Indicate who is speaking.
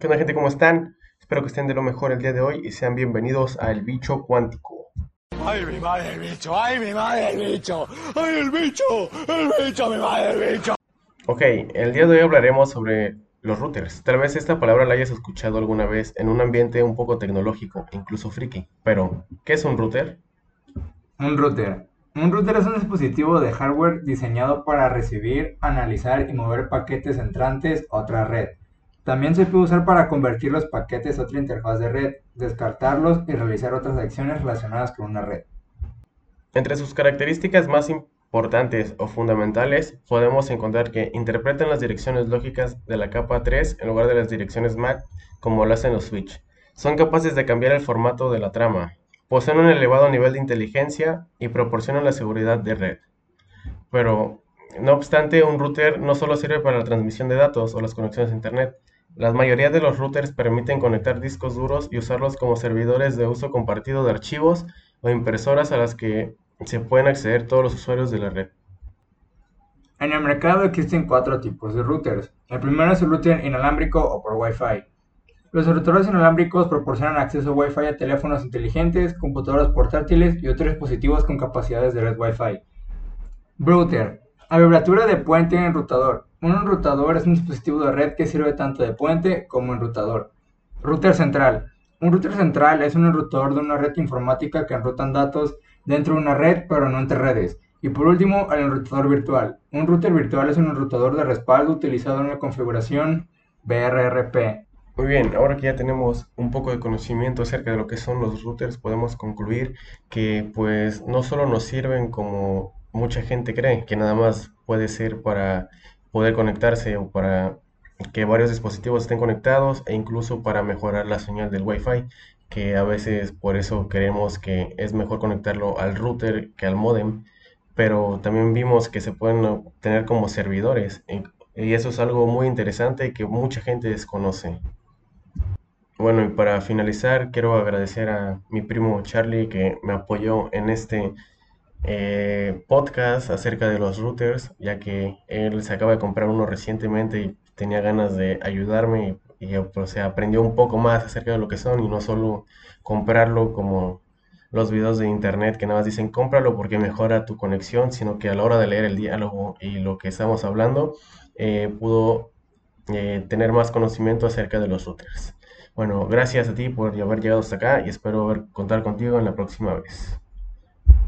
Speaker 1: ¿Qué onda gente? ¿Cómo están? Espero que estén de lo mejor el día de hoy y sean bienvenidos a El Bicho Cuántico.
Speaker 2: ¡Ay, mi madre el bicho! ¡Ay, mi madre el bicho! ¡Ay, el bicho! ¡El bicho, mi madre el bicho!
Speaker 1: Ok, el día de hoy hablaremos sobre los routers. Tal vez esta palabra la hayas escuchado alguna vez en un ambiente un poco tecnológico, incluso friki. Pero, ¿qué es un router?
Speaker 3: Un router. Un router es un dispositivo de hardware diseñado para recibir, analizar y mover paquetes entrantes a otra red. También se puede usar para convertir los paquetes a otra interfaz de red, descartarlos y realizar otras acciones relacionadas con una red.
Speaker 1: Entre sus características más importantes o fundamentales, podemos encontrar que interpretan las direcciones lógicas de la capa 3 en lugar de las direcciones MAC como lo hacen los switch. Son capaces de cambiar el formato de la trama, poseen un elevado nivel de inteligencia y proporcionan la seguridad de red. Pero, no obstante, un router no solo sirve para la transmisión de datos o las conexiones a Internet, la mayoría de los routers permiten conectar discos duros y usarlos como servidores de uso compartido de archivos o impresoras a las que se pueden acceder todos los usuarios de la red.
Speaker 3: En el mercado existen cuatro tipos de routers. El primero es el router inalámbrico o por Wi-Fi. Los routers inalámbricos proporcionan acceso Wi-Fi a teléfonos inteligentes, computadoras portátiles y otros dispositivos con capacidades de red Wi-Fi. Router. Abreviatura de puente enrutador. Un enrutador es un dispositivo de red que sirve tanto de puente como enrutador. Router central. Un router central es un enrutador de una red informática que enrutan datos dentro de una red pero no entre redes. Y por último, el enrutador virtual. Un router virtual es un enrutador de respaldo utilizado en la configuración BRRP.
Speaker 1: Muy bien, ahora que ya tenemos un poco de conocimiento acerca de lo que son los routers, podemos concluir que pues no solo nos sirven como mucha gente cree, que nada más puede ser para poder conectarse o para que varios dispositivos estén conectados e incluso para mejorar la señal del Wi-Fi, que a veces por eso creemos que es mejor conectarlo al router que al modem, pero también vimos que se pueden tener como servidores y eso es algo muy interesante que mucha gente desconoce. Bueno, y para finalizar, quiero agradecer a mi primo Charlie que me apoyó en este eh, podcast acerca de los routers, ya que él se acaba de comprar uno recientemente y tenía ganas de ayudarme y, pues, se aprendió un poco más acerca de lo que son y no solo comprarlo como los videos de internet que nada más dicen cómpralo porque mejora tu conexión, sino que a la hora de leer el diálogo y lo que estamos hablando, eh, pudo eh, tener más conocimiento acerca de los routers. Bueno, gracias a ti por haber llegado hasta acá y espero contar contigo en la próxima vez.